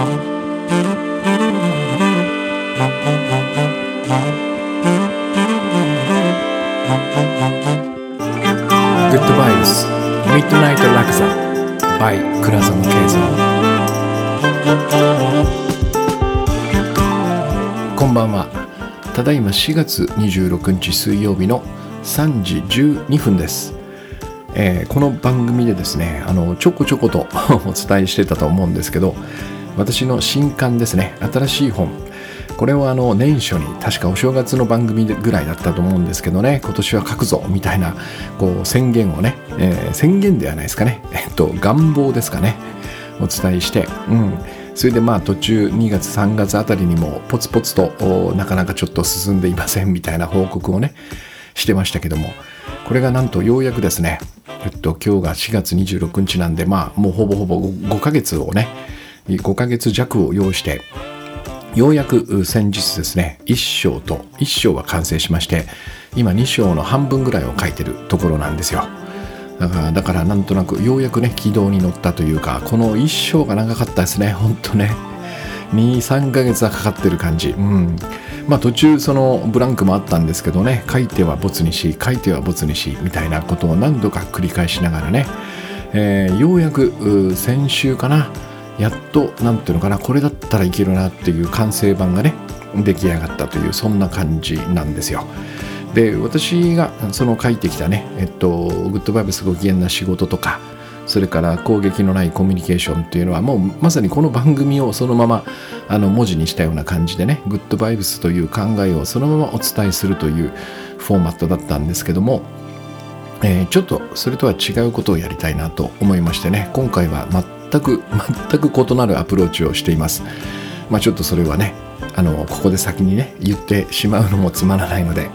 グッドバイブスミッドナイトラクザ by 倉園慶三こんばんはただいま4月26日水曜日の3時12分です、えーこの番組でですねあのちょこちょことお伝えしてたと思うんですけど私の新刊ですね。新しい本。これをあの年初に確かお正月の番組ぐらいだったと思うんですけどね。今年は書くぞみたいなこう宣言をね、えー宣言ではないですかね。えっと願望ですかね。お伝えして、うん、それでまあ途中2月3月あたりにもポツポツとなかなかちょっと進んでいませんみたいな報告をねしてましたけども。これがなんとようやくですね。えっと今日が4月26日なんでまあもうほぼほぼ 5, ヶ月をね5ヶ月弱を要してようやく先日ですね1章と1章が完成しまして今2章の半分ぐらいを書いてるところなんですよ。だからだからなんとなくようやくね軌道に乗ったというかこの1章が長かったですねほんとね23ヶ月はかかってる感じ。うん。まあ途中そのブランクもあったんですけどね書いてはボツにし書いてはボツにしみたいなことを何度か繰り返しながらね、えーようやく先週かなやっとなんていうのかなこれだったらいけるなっていう完成版がね出来上がったというそんな感じなんですよ。で私がその書いてきたねえっとグッドバイブスご機嫌な仕事とかそれから攻撃のないコミュニケーションっていうのはもうまさにこの番組をそのままあの文字にしたような感じでねグッドバイブスという考えをそのままお伝えするというフォーマットだったんですけどもえーちょっとそれとは違うことをやりたいなと思いましてね今回は全く 全く異なるアプローチをしています。まあちょっとそれはねあのここで先にね言ってしまうのもつまらないので、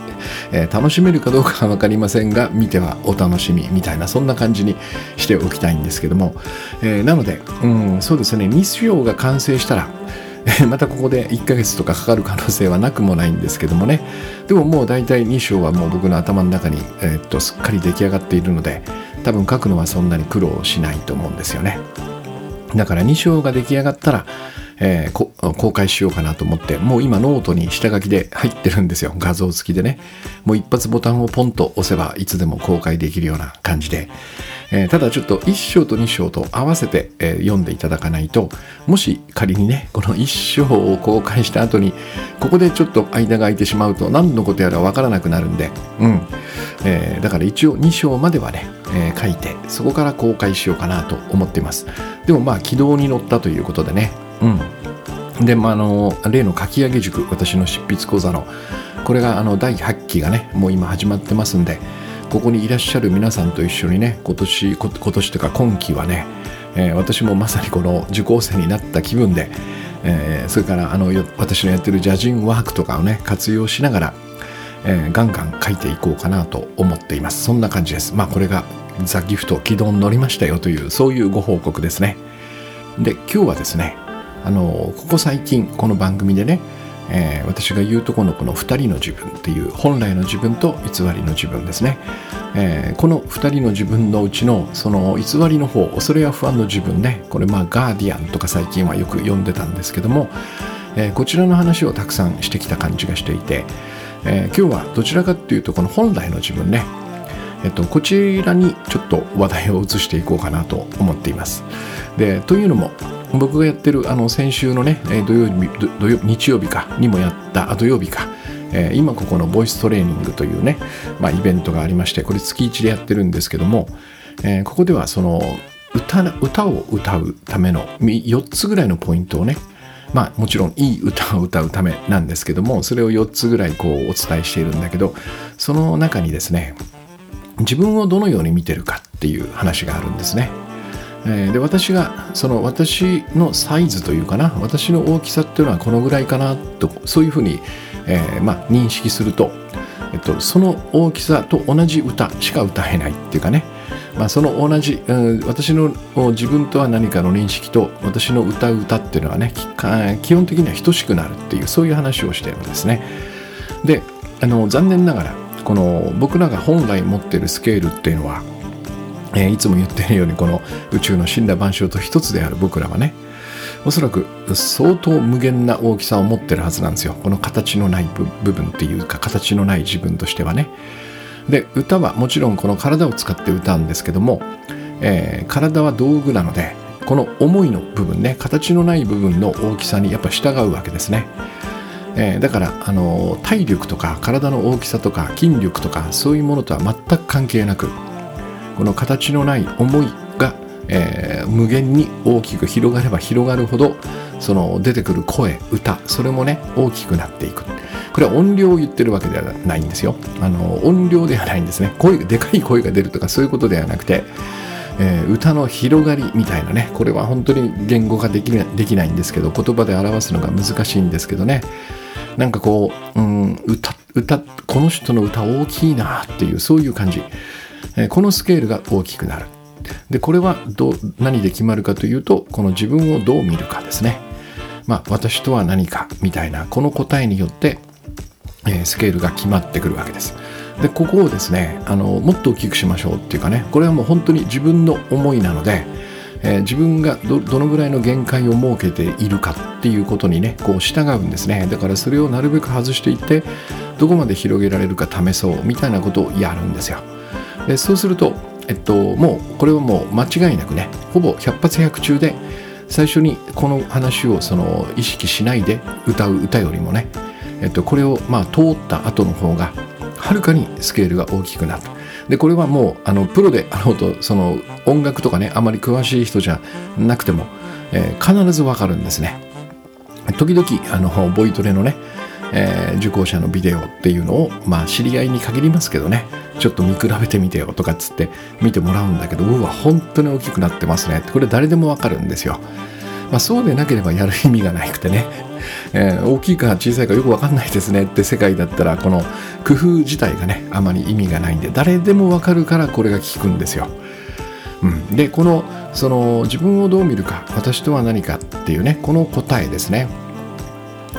えー楽しめるかどうかは分かりませんが見てはお楽しみみたいなそんな感じにしておきたいんですけども、えーなので、うん、そうですね2章が完成したらまたここで1ヶ月とかかかる可能性はなくもないんですけどもね。でももう大体2章はもう僕の頭の中に、えーっとすっかり出来上がっているので多分書くのはそんなに苦労しないと思うんですよね。だから2章が出来上がったら、えー公開しようかなと思ってもう今ノートに下書きで入ってるんですよ。画像付きでね。もう一発ボタンをポンと押せばいつでも公開できるような感じで、えーただちょっと1章と2章と合わせて、えー読んでいただかないともし仮にねこの1章を公開した後にここでちょっと間が空いてしまうと何のことやらわからなくなるんで、うん。えーだから一応2章まではね、え書いてそこから公開しようかなと思っています。でもまあ軌道に乗ったということでねうん。で、まあ、あの例の書き上げ塾私の執筆講座のこれがあの第8期がねもう今始まってますんでここにいらっしゃる皆さんと一緒にね今年今年というか今期はね、えー私もまさにこの受講生になった気分で、えーそれからあの私のやってるジャジンワークとかをね活用しながら、えーガンガン書いていこうかなと思っています。そんな感じです。まあこれがザ・ギフト軌道に乗りましたよというそういうご報告ですね。で今日はですねあのここ最近この番組でね、えー私が言うとこのこの2人の自分っていう本来の自分と偽りの自分ですね、えーこの2人の自分のうちのその偽りの方恐れや不安の自分ね。これまあガーディアンとか最近はよく読んでたんですけども、えーこちらの話をたくさんしてきた感じがしていて、え今日はどちらかっていうとこの本来の自分ね。えっと、こちらにちょっと話題を移していこうかなと思っています。でというのも僕がやってるあの先週のね土曜日土曜日曜日かにもやったあ土曜日か、え今ここのボイストレーニングというね、まあ、イベントがありましてこれ月1でやってるんですけども、えーここではその歌歌を歌うための4つぐらいのポイントをねまあもちろんいい歌を歌うためなんですけどもそれを4つぐらいこうお伝えしているんだけどその中にですね自分をどのように見てるかっていう話があるんですね。えーで私がその私のサイズというかな私の大きさっていうのはこのぐらいかなとそういうふうに、えーまあ、認識すると、えっと、その大きさと同じ歌しか歌えないっていうかね、まあ、その同じ、うん私の自分とは何かの認識と私の歌う歌っていうのはね基本的には等しくなるっていうそういう話をしてるんですね。であの残念ながらこの僕らが本来持ってるスケールっていうのは、えーいつも言ってるようにこの宇宙の死んだ万象と一つである僕らはねおそらく相当無限な大きさを持ってるはずなんですよ。この形のない部分っていうか形のない自分としてはね。で歌はもちろんこの体を使って歌うんですけども、えー、体は道具なのでこの思いの部分ね形のない部分の大きさにやっぱ従うわけですね、えー、だからあの体力とか体の大きさとか筋力とかそういうものとは全く関係なくこの形のない思いが、えー、無限に大きく広がれば広がるほどその出てくる声歌それもね大きくなっていく。これは音量を言ってるわけではないんですよ。あの音量ではないんですね。声でかい声が出るとかそういうことではなくてえー、歌の広がりみたいなね。これは本当に言語化できできないんですけど言葉で表すのが難しいんですけどね。なんかこう、うん、歌歌この人の歌大きいなっていうそういう感じ、え、このスケールが大きくなる。でこれはど何で決まるかというとこの自分をどう見るかですね。まあ私とは何かみたいなこの答えによって、え、スケールが決まってくるわけです。でここをですねあのもっと大きくしましょうっていうかねこれはもう本当に自分の思いなので、えー、自分がどのぐらいの限界を設けているかっていうことにねこう従うんですね。だからそれをなるべく外していってどこまで広げられるか試そうみたいなことをやるんですよ。でそうするとえっともうこれはもう間違いなくねほぼ100発100中で最初にこの話をその意識しないで歌う歌よりもね、えっと、これをまあ通った後の方がはるかにスケールが大きくなるでこれはもうあのプロであろうとその音楽とかねあまり詳しい人じゃなくても、えー、必ずわかるんですね。時々あのボイトレのね、えー、受講者のビデオっていうのをまあ知り合いに限りますけどね。ちょっと見比べてみてよとかっつって見てもらうんだけどうわ本当に大きくなってますね。これ誰でもわかるんですよ。まあ、そうでなければやる意味がなくてね、えー、大きいか小さいかよく分かんないですねって世界だったらこの工夫自体がねあまり意味がないんで誰でも分かるからこれが効くんですよ。うん、でこのその自分をどう見るか私とは何かっていうねこの答えですね。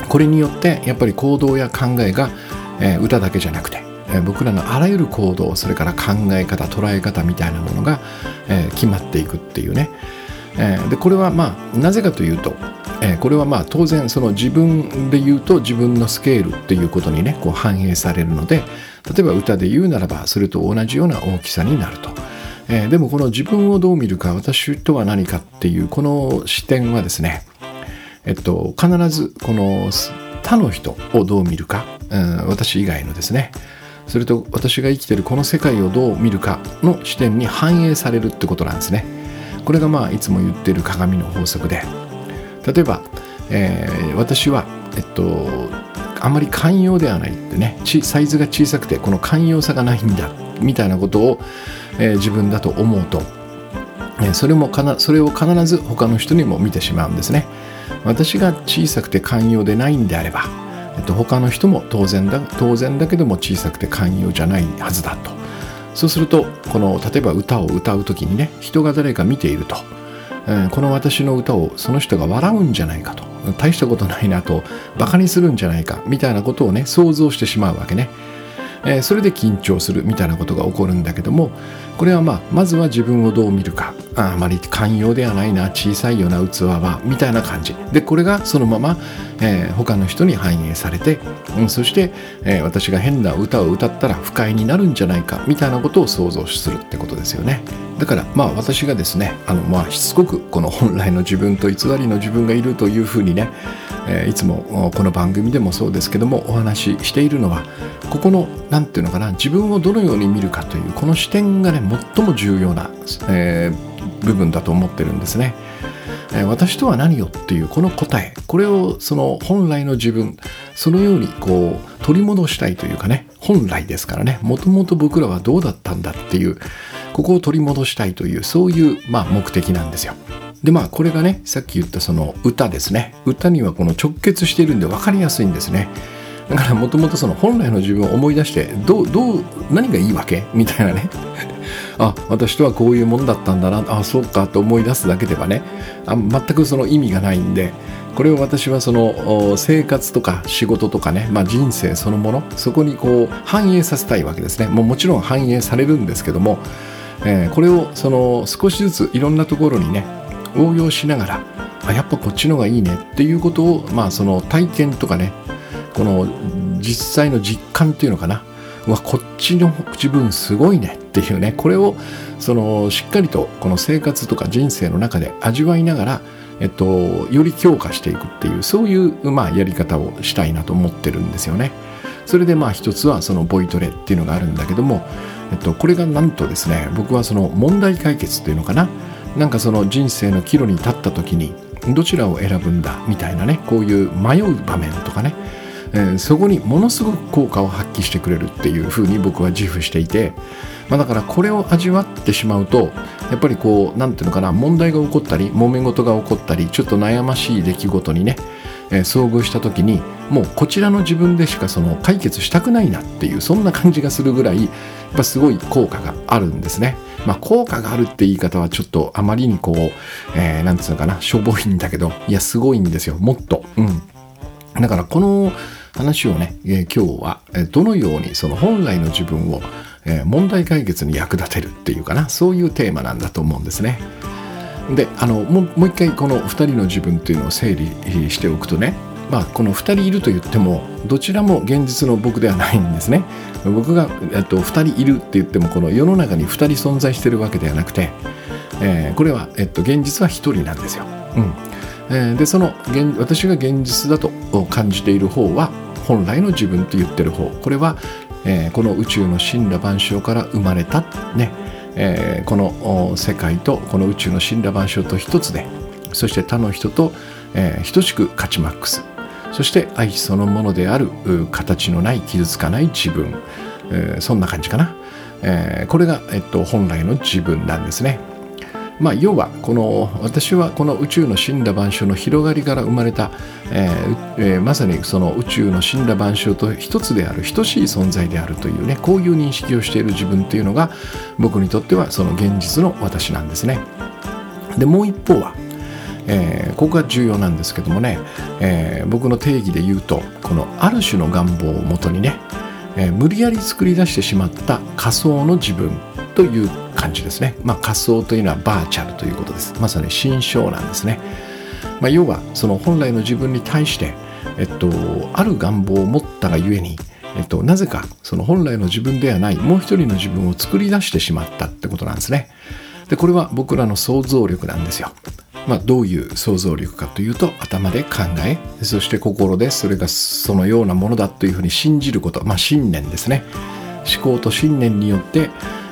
これによってやっぱり行動や考えが、えー、歌だけじゃなくて、えー、僕らのあらゆる行動それから考え方捉え方みたいなものが、えー、決まっていくっていうねえー、でこれはまあなぜかというと、えー、これはまあ当然その自分で言うと自分のスケールっていうことにねこう反映されるので例えば歌で言うならばそれと同じような大きさになると。えー、でもこの自分をどう見るか私とは何かっていうこの視点はですね、えっと、必ずこの他の人をどう見るか、うん、私以外のですね。それと私が生きてるこの世界をどう見るかの視点に反映されるってことなんですね。これがまあいつも言ってる鏡の法則で。例えば、えー、私はえっとあまり寛容ではないってねサイズが小さくてこの寛容さがないんだみたいなことを、えー、自分だと思うと、えー、それもかなそれを必ず他の人にも見てしまうんですね。私が小さくて寛容でないんであれば、えっと、他の人も当然だ当然だけども小さくて寛容じゃないはずだと。そうするとこの例えば歌を歌う時にね人が誰か見ていると、えー、この私の歌をその人が笑うんじゃないかと大したことないなとバカにするんじゃないかみたいなことをね想像してしまうわけね、えー、それで緊張するみたいなことが起こるんだけどもこれはまあまずは自分をどう見るか。ああまり寛容ではないな。小さいような器はみたいな感じ。でこれがそのまま、えー、他の人に反映されて、うん、そして、えー、私が変な歌を歌ったら不快になるんじゃないかみたいなことを想像するってことですよね。だからまあ私がですねあのまあしつこくこの本来の自分と偽りの自分がいるというふうにね、え、いつもこの番組でもそうですけどもお話ししているのはここの何て言うのかな自分をどのように見るかというこの視点がね最も重要な、えー、部分だと思ってるんですね。え、私とは何よっていうこの答えこれをその本来の自分そのようにこう取り戻したいというかね本来ですからねもともと僕らはどうだったんだっていうここを取り戻したいというそういう、まあ、目的なんですよ。でまあこれがねさっき言ったその歌ですね。歌にはこの直結しているんで分かりやすいんですね。だからもともとその本来の自分を思い出してどうどう何がいいわけ？みたいなね。あ私とはこういうもんだったんだな。あそうかと思い出すだけではね。あ全くその意味がないんで。これを私はその生活とか仕事とかね、まあ、人生そのもの。そこにこう反映させたいわけですね。もうもちろん反映されるんですけども、えー、これをその少しずついろんなところにね応用しながらあやっぱこっちの方がいいねっていうことを、まあ、その体験とかねこの実際の実感っていうのかなわこっちの自分すごいねっていうねこれをそのしっかりとこの生活とか人生の中で味わいながら、えっと、より強化していくっていうそういう、まあ、やり方をしたいなと思ってるんですよね。それでまあ一つはそのボイトレっていうのがあるんだけども、えっと、これがなんとですね僕はその問題解決っていうのかななんかその人生の岐路に立った時にどちらを選ぶんだみたいなねこういう迷う場面とかねえー、そこにものすごく効果を発揮してくれるっていうふうに僕は自負していて、まあ、だからこれを味わってしまうとやっぱりこう何ていうのかな問題が起こったり揉め事が起こったりちょっと悩ましい出来事にね、えー、遭遇した時にもうこちらの自分でしかその解決したくないなっていうそんな感じがするぐらいやっぱすごい効果があるんですね。まあ、効果があるって言い方はちょっとあまりにこう、えー、なんつうのかな、しょぼいんだけど、いや、すごいんですよ。もっと。うん。だからこの話をね、えー、今日は、えどのようにその本来の自分を、えー、問題解決に役立てるっていうかなそういうテーマなんだと思うんですね。であのももう一回この2人の自分っていうのを整理しておくとねまあ、この2人いると言ってもどちらも現実の僕ではないんですね。僕が、えっと、2人いるって言ってもこの世の中に2人存在してるわけではなくて、えー、これは、えっと、現実は1人なんですよ、うん。えー、でその現私が現実だと感じている方は本来の自分と言ってる方。これは、えー、この宇宙の神羅万象から生まれたね、えー、この世界とこの宇宙の神羅万象と一つでそして他の人と、えー、等しく勝ちマックス。そして愛そのものである形のない傷つかない自分、えー、そんな感じかな、えー、これが、えっと、本来の自分なんですね。まあ、要はこの私はこの宇宙の神羅万象の広がりから生まれた、えーえー、まさにその宇宙の神羅万象と一つである等しい存在であるというねこういう認識をしている自分というのが僕にとってはその現実の私なんですね。でもう一方は、えー、ここが重要なんですけどもね、えー、僕の定義で言うとこのある種の願望をもとにね、えー、無理やり作り出してしまった仮想の自分という感じですね。まあ、仮想というのはバーチャルということです。まさに心象なんですね。まあ、要はその本来の自分に対して、えっと、ある願望を持ったがゆえに、えっと、なぜかその本来の自分ではないもう一人の自分を作り出してしまったってことなんですね。でこれは僕らの想像力なんですよ。まあ、どういう想像力かというと頭で考えそして心でそれがそのようなものだというふうに信じること、まあ、信念ですね。思考と信念によって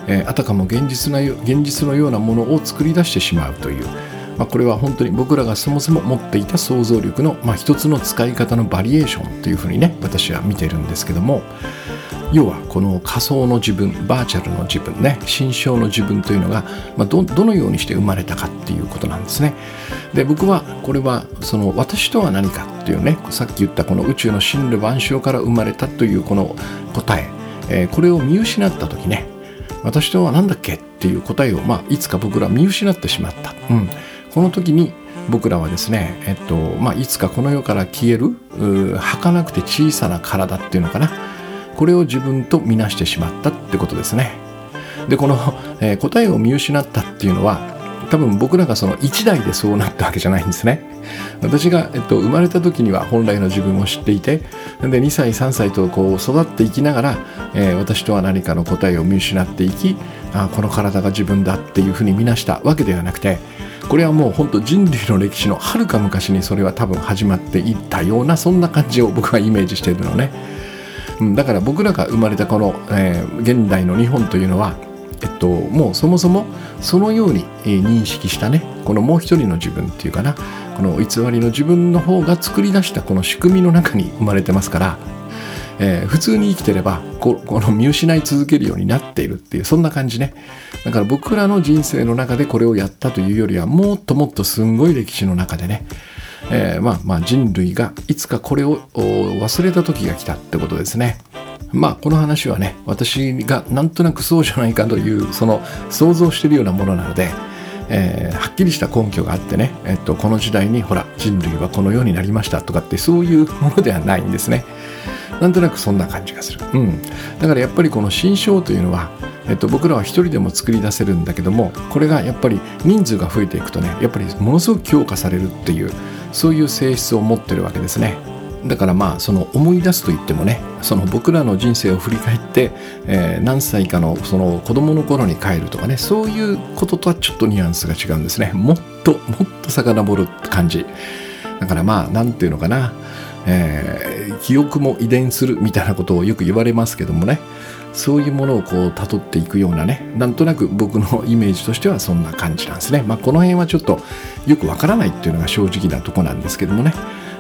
えー、あたかも現実な現実のようなものを作り出してしまうという、まあ、これは本当に僕らがそもそも持っていた想像力の、まあ、一つの使い方のバリエーションというふうにね私は見てるんですけども要はこの仮想の自分バーチャルの自分ね心象の自分というのが、まあ、どのようにして生まれたかっていうことなんですね。で僕はこれはその私とは何かっていうねさっき言ったこの宇宙の真理万象から生まれたというこの答ええー、これを見失った時ね私とは何だっけっていう答えを、まあ、いつか僕ら見失ってしまった、うん、この時に僕らはですね、えっとまあ、いつかこの世から消える儚くて小さな体っていうのかなこれを自分と見なしてしまったってことですねでこの、えー、答えを見失ったっていうのは多分僕らがその一代でそうなったわけじゃないんですね。私が、えっと、生まれた時には本来の自分を知っていてで2歳3歳とこう育っていきながら、えー、私とは何かの答えを見失っていきあこの体が自分だっていうふうに見なしたわけではなくてこれはもう本当人類の歴史のはるか昔にそれは多分始まっていったようなそんな感じを僕はイメージしているのね。うんだから僕らが生まれたこの、えー、現代の日本というのはえっと、もうそもそもそのように認識したね。このもう一人の自分っていうかな。この偽りの自分の方が作り出したこの仕組みの中に生まれてますから、えー、普通に生きてればこの見失い続けるようになっているっていうそんな感じねだから僕らの人生の中でこれをやったというよりはもっともっとすんごい歴史の中でねえー、まあまあ人類がいつかこれを忘れた時が来たってことですね。まあこの話はね私がなんとなくそうじゃないかというその想像しているようなものなので、えー、はっきりした根拠があってね、えっと、この時代にほら人類はこのようになりましたとかってそういうものではないんですね。なんとなくそんな感じがする。うん。だからやっぱりこの心象というのはえっと、僕らは一人でも作り出せるんだけどもこれがやっぱり人数が増えていくとねやっぱりものすごく強化されるっていうそういう性質を持ってるわけですねだからまあその思い出すといってもねその僕らの人生を振り返って、えー、何歳かのその子供の頃に帰るとかねそういうこととはちょっとニュアンスが違うんですねもっともっと遡るって感じだからまあ何ていうのかな、えー、記憶も遺伝するみたいなことをよく言われますけどもね。そういうものをこう辿っていくようなね。なんとなく僕のイメージとしてはそんな感じなんですね。まあこの辺はちょっとよくわからないっていうのが正直なとこなんですけどもね。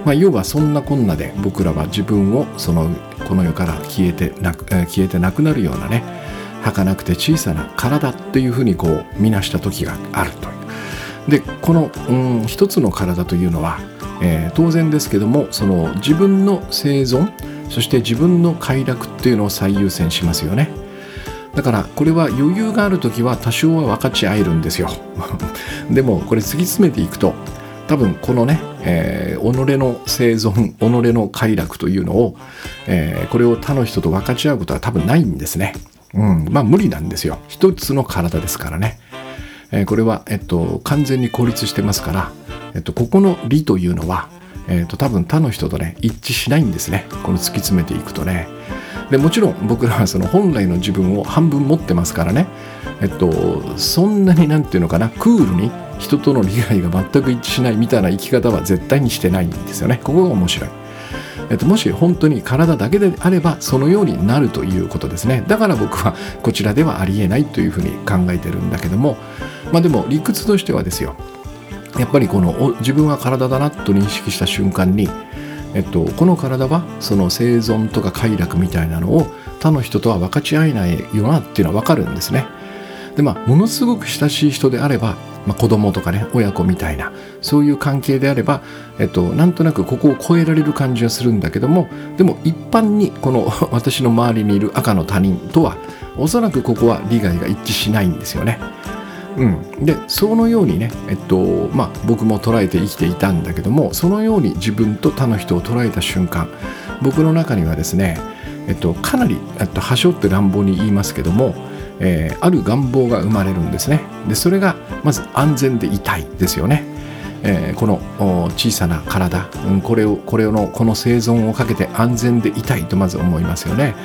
まあ、要はそんなこんなで僕らは自分をそのこの世から消えてなく消えてなくなるようなね。儚くて小さな体っていうふうにこう見なした時があるという。でこの、うん、一つの体というのは、えー、当然ですけどもその自分の生存そして自分の快楽っていうのを最優先しますよねだからこれは余裕がある時は多少は分かち合えるんですよ でもこれ突き詰めていくと多分このね、えー、己の生存己の快楽というのを、えー、これを他の人と分かち合うことは多分ないんですね。うん、まあ無理なんですよ。一つの体ですからね。えー、これは、えっと、完全に孤立してますから、えっと、ここの理というのは、えっと、多分他の人とね、一致しないんですね。この突き詰めていくとね。でもちろん僕らはその本来の自分を半分持ってますからね、えっと、そんなになんていうのかな、クールに人との利害が全く一致しないみたいな生き方は絶対にしてないんですよね。ここが面白い、えっと、もし本当に体だけであればそのようになるということですね。だから僕はこちらではありえないというふうに考えてるんだけども。まあでも理屈としてはですよ。やっぱりこの自分は体だなと認識した瞬間にえっと、この体はその生存とか快楽みたいなのを他の人とは分かち合えないよなっていうのは分かるんですね。でまあものすごく親しい人であればまあ、子供とかね親子みたいなそういう関係であれば、えっと、なんとなくここを超えられる感じはするんだけどもでも一般にこの 私の周りにいる赤の他人とはおそらくここは利害が一致しないんですよね。うん、でそのようにね、えっとまあ、僕も捉えて生きていたんだけどもそのように自分と他の人を捉えた瞬間僕の中にはですね、えっと、かなり、えっと、はしょって乱暴に言いますけどもえー、ある願望が生まれるんですね。でそれがまず安全でいたいですよね、えー、この小さな体、うん、これをこれのこの生存をかけて安全でいたいとまず思いますよね。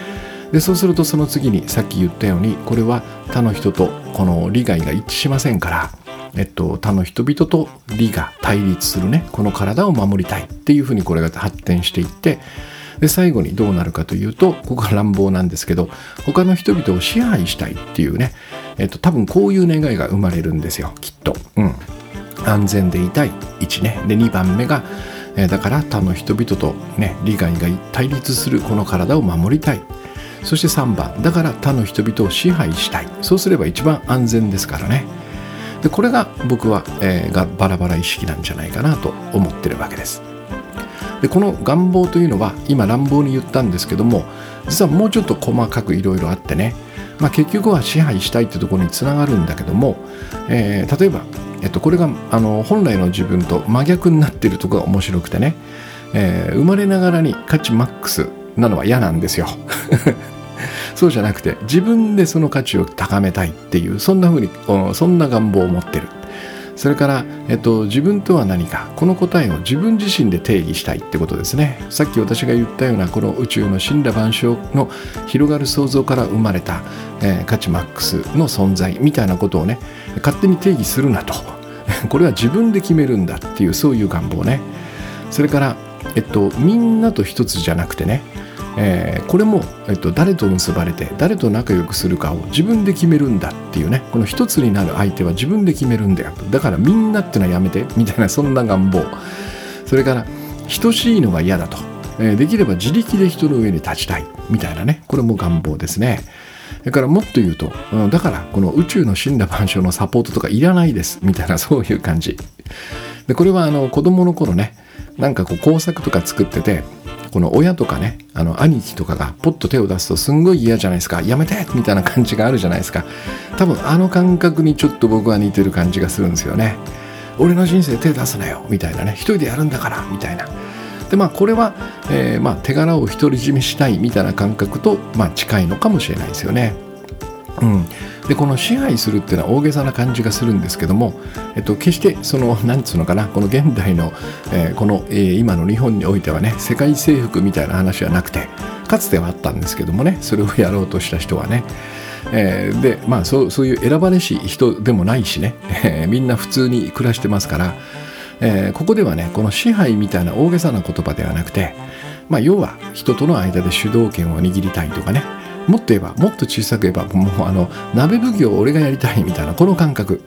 でそうするとその次にさっき言ったようにこれは他の人とこの利害が一致しませんからえっと、他の人々と利が対立するねこの体を守りたいっていうふうにこれが発展していってで最後にどうなるかというとここは乱暴なんですけど他の人々を支配したいっていうね、えっと、多分こういう願いが生まれるんですよきっと。うん。安全でいたい1ね。で2番目が、え、だから他の人々とね利害が対立するこの体を守りたい。そして3番だから他の人々を支配したい。そうすれば一番安全ですからね。でこれが僕は、えー、がバラバラ意識なんじゃないかなと思ってるわけです。でこの願望というのは今乱暴に言ったんですけども実はもうちょっと細かくいろいろあってね、まあ、結局は支配したいってところにつながるんだけども、えー、例えば、えっと、これがあの本来の自分と真逆になってるとこが面白くてね、えー、生まれながらに価値マックスなのは嫌なんですよ。そうじゃなくて自分でその価値を高めたいっていうそんな風にそんな願望を持ってる。それから、えっと、自分とは何か。この答えを自分自身で定義したいってことですね。さっき私が言ったようなこの宇宙の死んだ万象の広がる想像から生まれた、えー、価値マックスの存在みたいなことをね勝手に定義するなと。これは自分で決めるんだっていうそういう願望ね。それから、えっと、みんなと一つじゃなくてねえー、これも、えっと、誰と結ばれて誰と仲良くするかを自分で決めるんだっていうねこの一つになる相手は自分で決めるんだよだからみんなってのはやめてみたいなそんな願望。それから等しいのが嫌だと、えー、できれば自力で人の上に立ちたい。みたいなね。これも願望ですね。それからもっと言うと、うん、だからこの宇宙の死んだ万象のサポートとかいらないです。みたいなそういう感じ。でこれはあの子供の頃ねなんかこう工作とか作っててこの親とかねあの兄貴とかがポッと手を出すとすんごい嫌じゃないですか。やめてみたいな感じがあるじゃないですか。多分あの感覚にちょっと僕は似てる感じがするんですよね。俺の人生手出すなよみたいなね。一人でやるんだからみたいな。でまあこれは、えー、まあ、手柄を独り占めしたいみたいな感覚と、まあ、近いのかもしれないですよね。うん、でこの支配するっていうのは大げさな感じがするんですけども、えっと、決してそのなんつうのかなこの現代の、えー、この、えー、今の日本においてはね世界征服みたいな話はなくてかつてはあったんですけどもねそれをやろうとした人はね、えー、でまあそうそういう選ばれし人でもないしね、えー、みんな普通に暮らしてますから、えー、ここではねこの支配みたいな大げさな言葉ではなくて、まあ、要は人との間で主導権を握りたいとかねもっと言えばもっと小さく言えばもうあの鍋奉行を俺がやりたいみたいなこの感覚、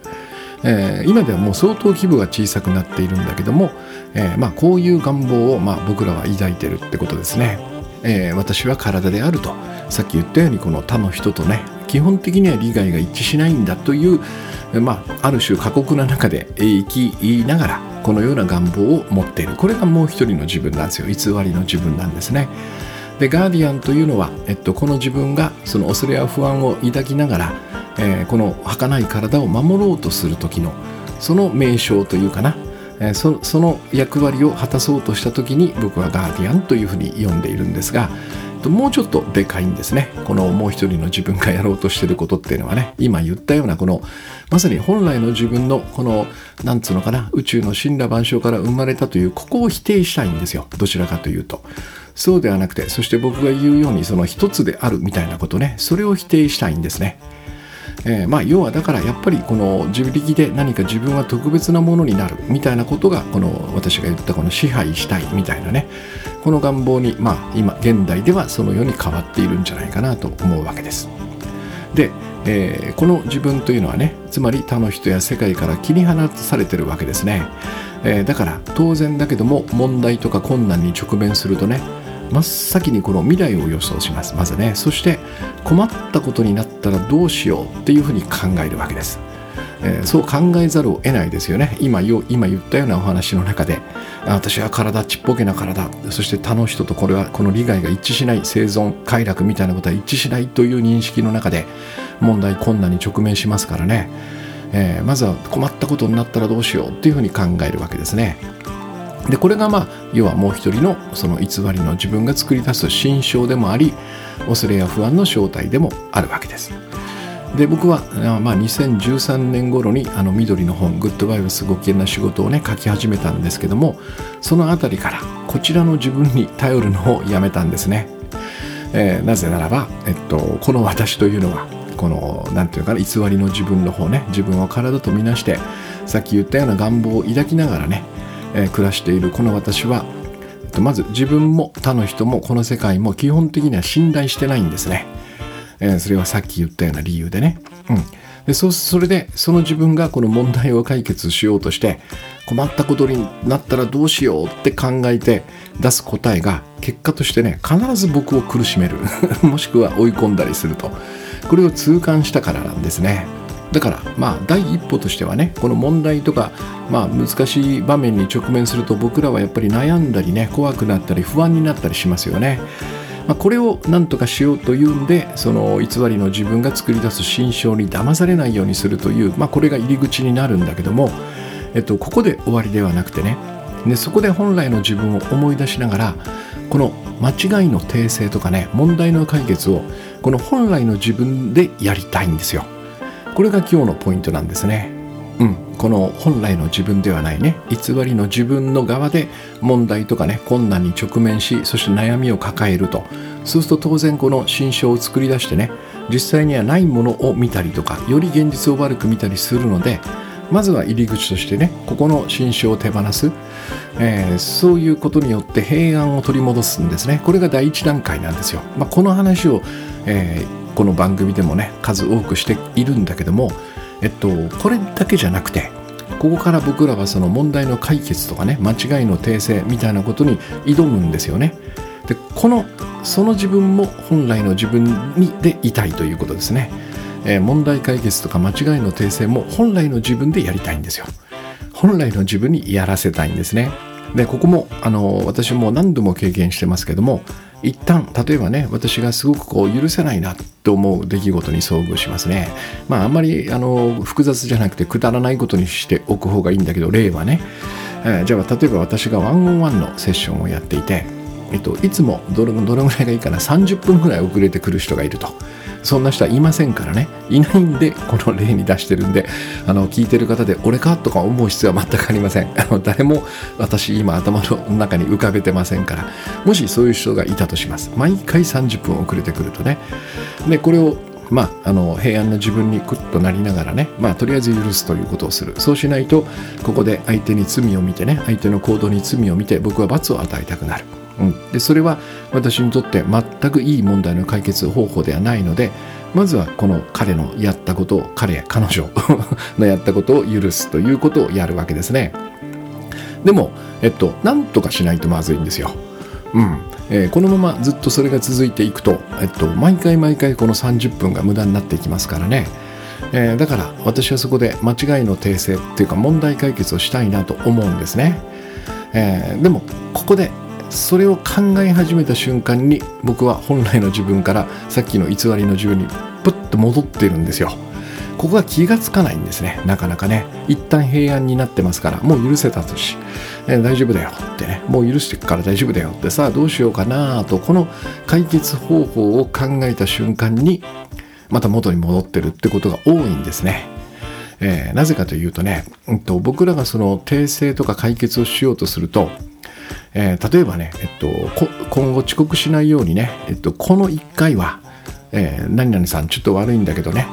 えー、今ではもう相当規模が小さくなっているんだけども、えー、まあ、こういう願望をまあ僕らは抱いてるってことですね、えー、私は体であるとさっき言ったようにこの他の人とね基本的には利害が一致しないんだという、まあ、ある種過酷な中で生きながらこのような願望を持っている。これがもう一人の自分なんですよ。偽りの自分なんですね。でガーディアンというのは、えっと、この自分がその恐れや不安を抱きながら、えー、この儚い体を守ろうとする時のその名称というかな、えー、その役割を果たそうとした時に僕はガーディアンというふうに呼んでいるんですがもうちょっとでかいんですね。このもう一人の自分がやろうとしてることっていうのはね。今言ったようなこのまさに本来の自分のこのなんつうのかな宇宙の神羅万象から生まれたというここを否定したいんですよ。どちらかというと。そうではなくてそして僕が言うようにその一つであるみたいなことね。それを否定したいんですね。えー、まあ要はだからやっぱりこの自力で何か自分は特別なものになるみたいなことがこの私が言ったこの支配したいみたいなね。この願望にまあ今現代ではそのように変わっているんじゃないかなと思うわけです。で、えー、この自分というのはねつまり他の人や世界から切り離されてるわけですね。えー、だから当然だけども問題とか困難に直面するとね真っ先にこの未来を予想しますまずねそして困ったことになったらどうしようっていうふうに考えるわけです、えー、そう考えざるを得ないですよね。今今言ったようなお話の中で。私は体ちっぽけな体。そして他の人とこれはこの利害が一致しない生存快楽みたいなことは一致しないという認識の中で問題困難に直面しますからね、えー、まずは困ったことになったらどうしようっていうふうに考えるわけですね。でこれがまあ要はもう一人のその偽りの自分が作り出す心象でもあり恐れや不安の正体でもあるわけです。で僕は、まあ、2013年頃にあの緑の本「グッドバイブスご機嫌な仕事」をね書き始めたんですけどもその辺りからこちらの自分に頼るのをやめたんですね。えー、なぜならば、えっと、この私というのはこの何て言うかな偽りの自分の方ね自分を体とみなしてさっき言ったような願望を抱きながらねえー、暮らしているこの私はえっとまず自分も他の人もこの世界も基本的には信頼してないんですね。えー、それはさっき言ったような理由でね。うん、でそそれでその自分がこの問題を解決しようとして困ったことになったらどうしようって考えて出す答えが結果としてね必ず僕を苦しめる もしくは追い込んだりするとこれを痛感したからなんですね。だからまあ第一歩としてはねこの問題とか、まあ、難しい場面に直面すると僕らはやっぱり悩んだりね怖くなったり不安になったりしますよね。まあ、これを何とかしようというんでその偽りの自分が作り出す心象に騙されないようにするという、まあ、これが入り口になるんだけども、えっと、ここで終わりではなくてねでそこで本来の自分を思い出しながらこの間違いの訂正とかね問題の解決をこの本来の自分でやりたいんですよ。これが今日のポイントなんですね。この本来の自分ではないね偽りの自分の側で問題とかね困難に直面しそして悩みを抱えると。そうすると当然この心象を作り出してね実際にはないものを見たりとかより現実を悪く見たりするのでまずは入り口としてねここの心象を手放す、えー、そういうことによって平安を取り戻すんですね。これが第一段階なんですよ、まあ、この話を、えーこの番組でもね数多くしているんだけどもえっとこれだけじゃなくてここから僕らはその問題の解決とかね間違いの訂正みたいなことに挑むんですよね。でこのその自分も本来の自分にでいたいということですね。えー、問題解決とか間違いの訂正も本来の自分でやりたいんですよ。本来の自分にやらせたいんですね。でここもあの私も何度も経験してますけども一旦例えばね私がすごくこう許せないなと思う出来事に遭遇しますね。まああんまりあの複雑じゃなくてくだらないことにしておく方がいいんだけど例はね、えー、じゃあ例えば私がワンオンワンのセッションをやっていてえっと、いつもどれどれぐらいがいいかな？30分ぐらい遅れてくる人がいると。そんな人はいませんからね。いないんでこの例に出してるんであの聞いてる方で俺かとか思う必要は全くありません。あの誰も私今頭の中に浮かべてませんから。もしそういう人がいたとします。毎回30分遅れてくるとね。でこれをまあ、あの平安な自分にクッとなりながらね、まあ、とりあえず許すということをする。そうしないとここで相手に罪を見てね相手の行動に罪を見て僕は罰を与えたくなる、うん、でそれは私にとって全くいい問題の解決方法ではないのでまずはこの彼のやったことを彼彼女 のやったことを許すということをやるわけですね。でもえっと何とかしないとまずいんですよ。うん。えー、このままずっとそれが続いていくと、えっと、毎回毎回この30分が無駄になっていきますからね、えー、だから私はそこで間違いの訂正っていうか問題解決をしたいなと思うんですね、えー、でもここでそれを考え始めた瞬間に僕は本来の自分からさっきの偽りの自分にプッと戻っているんですよ。ここが気がつかないんですね。なかなかね。一旦平安になってますからもう許せたとし、え大丈夫だよってね。もう許してくから大丈夫だよってさあどうしようかなとこの解決方法を考えた瞬間にまた元に戻ってるってことが多いんですね。えー、なぜかというとね、うん、と僕らがその訂正とか解決をしようとすると、えー、例えばね、えっと、今後遅刻しないようにね、えっと、この1回は、えー、何々さんちょっと悪いんだけどね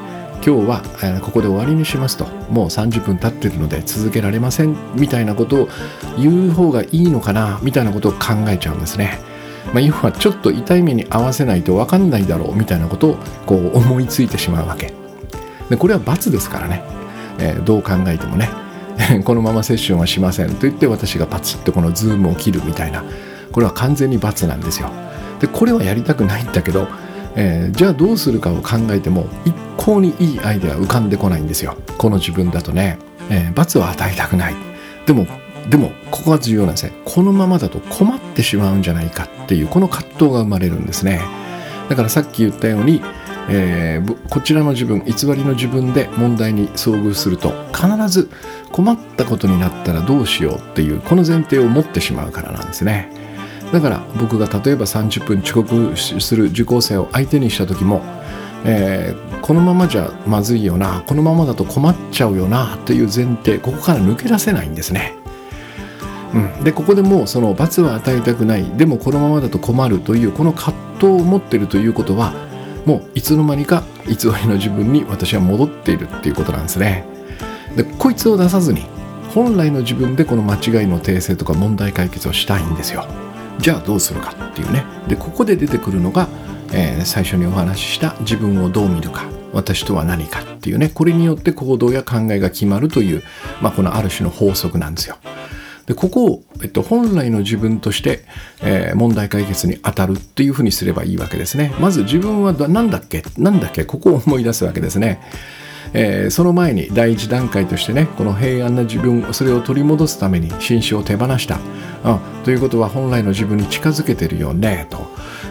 今日は、えー、ここで終わりにしますともう30分経ってるので続けられませんみたいなことを言う方がいいのかなみたいなことを考えちゃうんですね。まあ、要はちょっと痛い目に合わせないと分かんないだろうみたいなことをこう思いついてしまうわけ。でこれは罰ですからね、えー、どう考えてもね このままセッションはしませんと言って私がパツッとこのズームを切るみたいな。これは完全に罰なんですよ。でこれはやりたくないんだけどえー、じゃあどうするかを考えても一向にいいアイデア浮かんでこないんですよ。この自分だとね、えー、罰を与えたくない。でもでもここが重要なんですね。このままだと困ってしまうんじゃないかっていうこの葛藤が生まれるんですね。だからさっき言ったように、えー、こちらの自分偽りの自分で問題に遭遇すると必ず困ったことになったらどうしようっていうこの前提を持ってしまうからなんですねだから僕が例えば30分遅刻する受講生を相手にした時も、えー、このままじゃまずいよなこのままだと困っちゃうよなという前提ここから抜け出せないんですね。うん、でここでもうその罰は与えたくないでもこのままだと困るというこの葛藤を持ってるということはもういつの間にか偽りの自分に私は戻っているっていうことなんですね。でこいつを出さずに本来の自分でこの間違いの訂正とか問題解決をしたいんですよ。じゃあどうするかっていうねでここで出てくるのが、えー、最初にお話しした自分をどう見るか私とは何かっていうねこれによって行動や考えが決まるという、まあ、このある種の法則なんですよ。でここを、えっと、本来の自分として、えー、問題解決に当たるっていうふうにすればいいわけですね。まず自分は何だっけ？何だっけ？ここを思い出すわけですね。えー、その前に第一段階としてねこの平安な自分それを取り戻すために心証を手放した。あということは本来の自分に近づけてるよねと、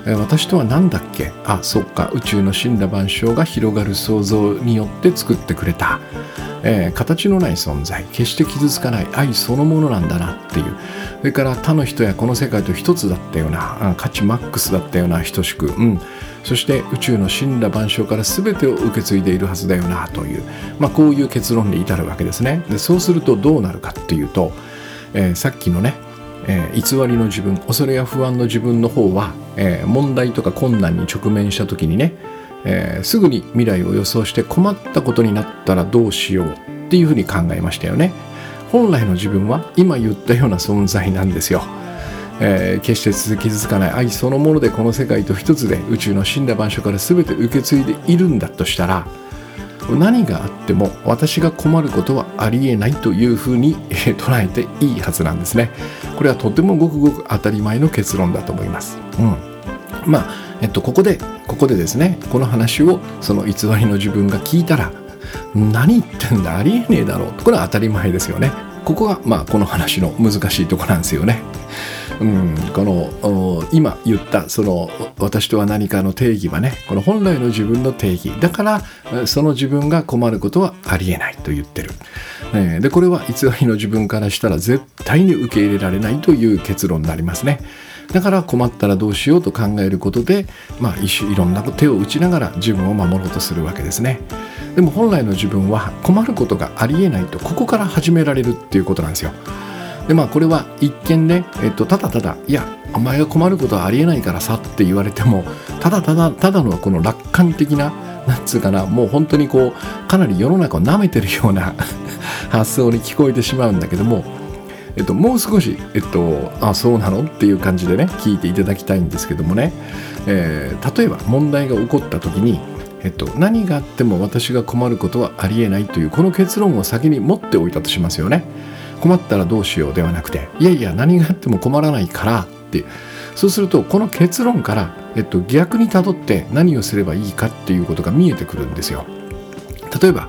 えー、私とは何だっけ？あそっか。宇宙の死んだ万象が広がる想像によって作ってくれた、えー、形のない存在。決して傷つかない。愛そのものなんだなっていう。それから他の人やこの世界と一つだったような価値マックスだったような等しく。うん。そして宇宙の死だ万象から全てを受け継いでいるはずだよなという、まあ、こういう結論に至るわけですね。でそうするとどうなるかっていうと、えー、さっきのね、えー、偽りの自分恐れや不安の自分の方は、えー、問題とか困難に直面した時にね、えすぐに未来を予想して困ったことになったらどうしようっていうふうに考えましたよね。本来の自分は今言ったような存在なんですよ。えー、決して傷つかない愛そのものでこの世界と一つで宇宙の死んだ場所から全て受け継いでいるんだとしたら何があっても私が困ることはありえないというふうに、えー、捉えていいはずなんですね。これはとてもごくごく当たり前の結論だと思います。うん。まあ、えっと、ここで、ここでですね、この話をその偽りの自分が聞いたら、何言ってんだありえねえだろう。これは当たり前ですよね。ここが、まあ、この話の難しいとこなんですよね。うん、この今言ったその私とは何かの定義はねこの本来の自分の定義。だからその自分が困ることはありえないと言ってる、えでこれは偽りの自分からしたら絶対に受け入れられないという結論になりますね。だから困ったらどうしようと考えることで、まあ、一種いろんな手を打ちながら自分を守ろうとするわけですね。でも本来の自分は困ることがありえないとここから始められるっていうことなんですよ。でまあこれは一見ね、えっと、ただただいやお前が困ることはありえないからさって言われてもただただただのこの楽観的ななんつうかなもう本当にこうかなり世の中を舐めてるような 発想に聞こえてしまうんだけどもえっと、もう少し、えっと、あそうなのっていう感じでね聞いていただきたいんですけどもね、えー、例えば問題が起こった時に、えっと、何があっても私が困ることはありえないというこの結論を先に持っておいたとしますよね。困ったらどうしようではなくていやいや何があっても困らないからって。そうするとこの結論から、えっと、逆にたどって何をすればいいかっていうことが見えてくるんですよ。例えば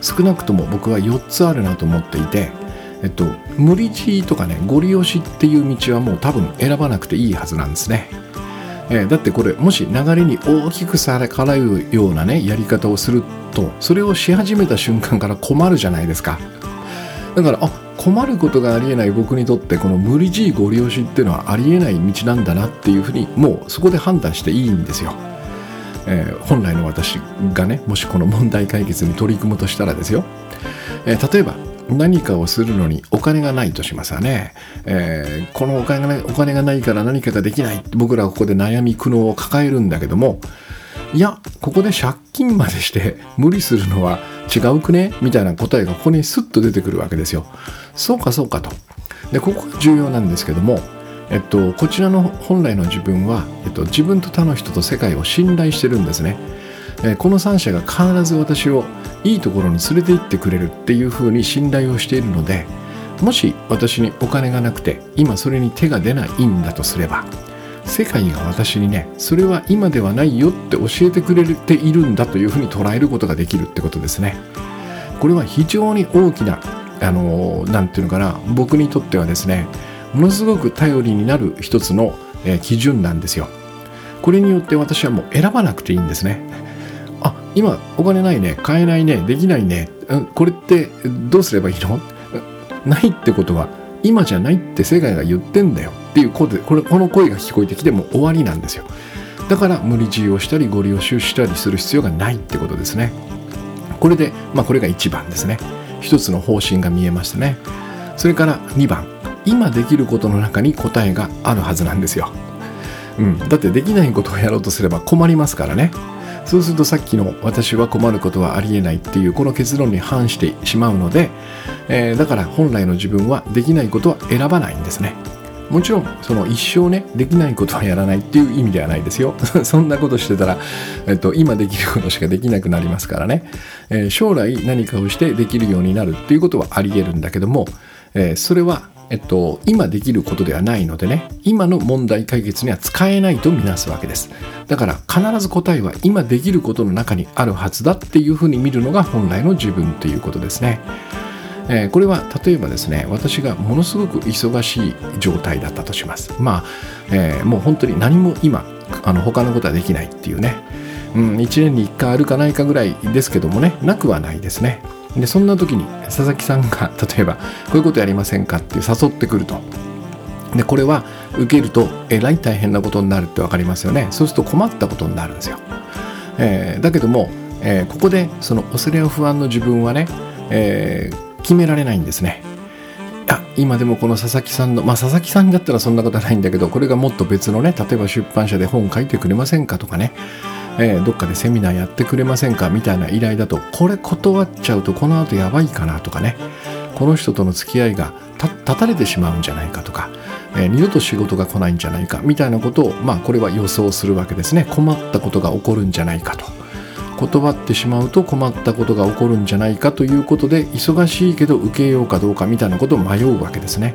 少なくとも僕は4つあるなと思っていてえっと、無理強いとかねご利用しっていう道はもう多分選ばなくていいはずなんですね、えー、だってこれもし流れに大きくさらからうようなねやり方をするとそれをし始めた瞬間から困るじゃないですか。だからあ困ることがありえない僕にとってこの無理強いご利用しっていうのはありえない道なんだなっていうふうにもうそこで判断していいんですよ、えー、本来の私がねもしこの問題解決に取り組むとしたらですよ、えー、例えば何かをするのにお金がないとしますよね、えー、このお金がないお金がないから何かができない。僕らはここで悩み苦悩を抱えるんだけども。いやここで借金までして無理するのは違うくね？みたいな答えがここにスッと出てくるわけですよ。そうかそうかとでここが重要なんですけどもえっと、こちらの本来の自分は、えっと、自分と他の人と世界を信頼してるんですね。えこの3者が必ず私をいいところに連れて行ってくれるっていうふうに信頼をしているのでもし私にお金がなくて今それに手が出ないんだとすれば世界が私にねそれは今ではないよって教えてくれているんだというふうに捉えることができるってことですねこれは非常に大きなあの何て言うのかな僕にとってはですねものすごく頼りになる一つの、え基準なんですよ。これによって私はもう選ばなくていいんですね。あ今お金ないね買えないねできないねこれってどうすればいいの？ないってことは今じゃないって世界が言ってんだよ。っていうことでこれこの声が聞こえてきても終わりなんですよ。だから無理強いをしたりご利用ししたりする必要がないってことですね。これでまあこれが1番ですね。一つの方針が見えましたね。それから2番。今できることの中に答えがあるはずなんですよ、うん、だってできないことをやろうとすれば困りますからね。そうするとさっきの私は困ることはありえないっていうこの結論に反してしまうので、えー、だから本来の自分はできないことは選ばないんですね。もちろんその一生ねできないことはやらないっていう意味ではないですよ。そんなことしてたら、えっと、今できることしかできなくなりますからね、えー、将来何かをしてできるようになるっていうことはあり得るんだけども、えー、それはえっと、今できることではないのでね今の問題解決には使えないとみなすわけです。だから必ず答えは今できることの中にあるはずだっていうふうに見るのが本来の自分ということですね。えー、これは例えばですね私がものすごく忙しい状態だったとします。まあ、えー、もう本当に何も今あの他のことはできないっていうね、うん、1年に1回あるかないかぐらいですけどもねなくはないですね。でそんな時に佐々木さんが 例えばこういうことやりませんかって誘ってくると。でこれは受けるとえらい大変なことになるって分かりますよね。そうすると困ったことになるんですよ、えー、だけども、えー、ここでその恐れや不安の自分はね、えー、決められないんですね。あ今でもこの佐々木さんのまあ佐々木さんだったらそんなことはないんだけどこれがもっと別のね例えば出版社で本書いてくれませんかとかね。えー、どっかでセミナーやってくれませんかみたいな依頼だとこれ断っちゃうとこの後やばいかなとかね。この人との付き合いが断たれてしまうんじゃないかとか、えー、二度と仕事が来ないんじゃないかみたいなことをまあこれは予想するわけですね。困ったことが起こるんじゃないかと。断ってしまうと困ったことが起こるんじゃないかということで忙しいけど受けようかどうかみたいなことを迷うわけですね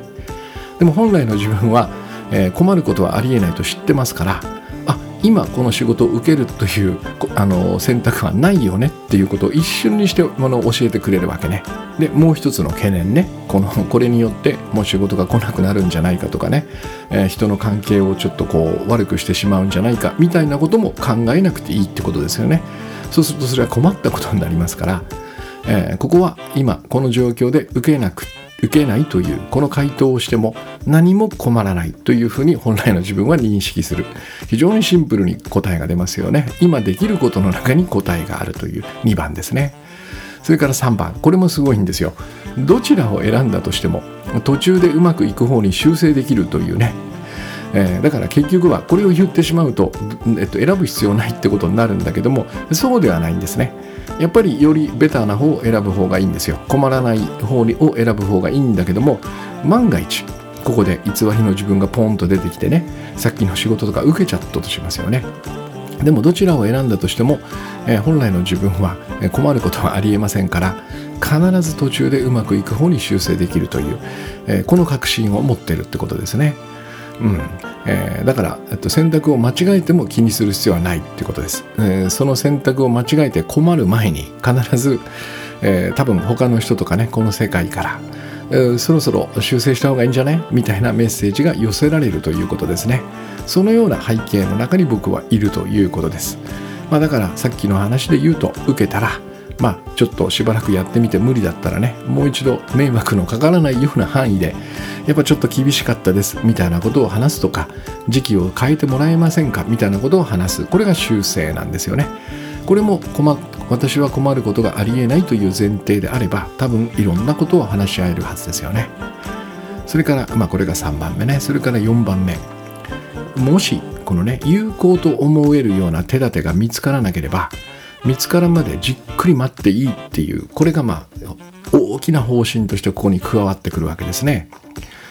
でも本来の自分は、えー、困ることはありえないと知ってますからあ今この仕事を受けるというあの選択はないよねっていうことを一瞬にしてものを教えてくれるわけね。でもう一つの懸念ねこのこれによってもう仕事が来なくなるんじゃないかとかね、えー、人の関係をちょっとこう悪くしてしまうんじゃないかみたいなことも考えなくていいってことですよね。そうするとそれは困ったことになりますから、えー、ここは今この状況で受けなく受けないというこの回答をしても何も困らないというふうに本来の自分は認識する。非常にシンプルに答えが出ますよね。今できることの中に答えがあるという2番ですね。それから3番。これもすごいんですよ。どちらを選んだとしても途中でうまくいく方に修正できるというねえー、だから結局はこれを言ってしまうと、えっと、選ぶ必要ないってことになるんだけどもそうではないんですね。やっぱりよりベターな方を選ぶ方がいいんですよ。困らない方を選ぶ方がいいんだけども万が一ここで偽りの自分がポンと出てきてねさっきの仕事とか受けちゃったとしますよね。でもどちらを選んだとしても、えー、本来の自分は困ることはありえませんから必ず途中でうまくいく方に修正できるという、えー、この確信を持ってるってことですね。うん。えー、だから、えっと、選択を間違えても気にする必要はないってことです、えー、その選択を間違えて困る前に必ず、えー、多分他の人とかねこの世界から、えー、そろそろ修正した方がいいんじゃないみたいなメッセージが寄せられるということですね。そのような背景の中に僕はいるということです、まあ、だからさっきの話で言うと受けたらまあちょっとしばらくやってみて無理だったらねもう一度迷惑のかからないような範囲でやっぱちょっと厳しかったですみたいなことを話すとか時期を変えてもらえませんかみたいなことを話す。これが修正なんですよね。これも困私は困ることがありえないという前提であれば多分いろんなことを話し合えるはずですよね。それからまあこれが3番目ね。それから4番目。もしこのね有効と思えるような手立てが見つからなければ見つかるまでじっくり待っていいっていうこれがまあ大きな方針としてここに加わってくるわけですね。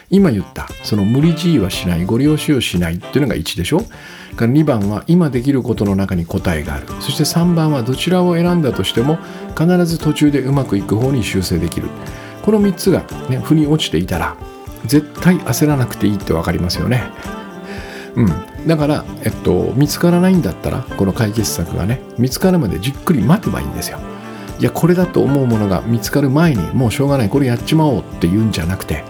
今言ったその無理強いはしないご利用しをしないっていうのが1でしょ。から2番は今できることの中に答えがある。そして3番はどちらを選んだとしても必ず途中でうまくいく方に修正できる。この3つがね腑に落ちていたら絶対焦らなくていいって分かりますよね。うん。だから、えっと、見つからないんだったらこの解決策がね見つかるまでじっくり待てばいいんですよ。いやこれだと思うものが見つかる前にもうしょうがないこれやっちまおうって言うんじゃなくて、